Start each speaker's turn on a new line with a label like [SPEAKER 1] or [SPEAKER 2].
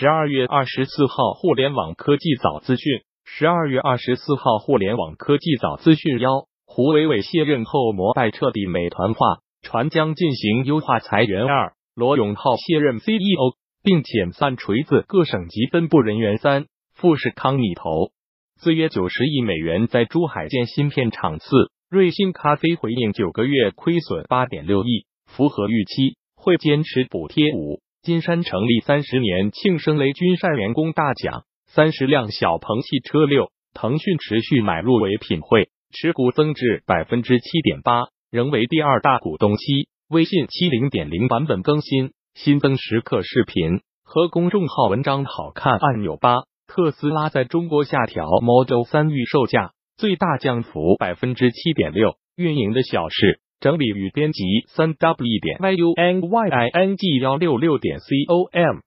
[SPEAKER 1] 十二月二十四号，互联网科技早资讯。十二月二十四号，互联网科技早资讯幺，胡伟伟卸任后，摩拜彻底美团化，传将进行优化裁员二。罗永浩卸任 CEO，并遣散锤子各省级分部人员三。富士康拟投资约九十亿美元在珠海建芯片厂四。瑞幸咖啡回应九个月亏损八点六亿，符合预期，会坚持补贴五。金山成立三十年庆生雷军晒员工大奖。三十辆小鹏汽车六，腾讯持续买入唯品会，持股增至百分之七点八，仍为第二大股东。七微信七零点零版本更新，新增时刻视频和公众号文章好看按钮。八特斯拉在中国下调 Model 三预售价，最大降幅百分之七点六。运营的小事整理与编辑三 w 点 y u n y i n g 幺六六点 c o m。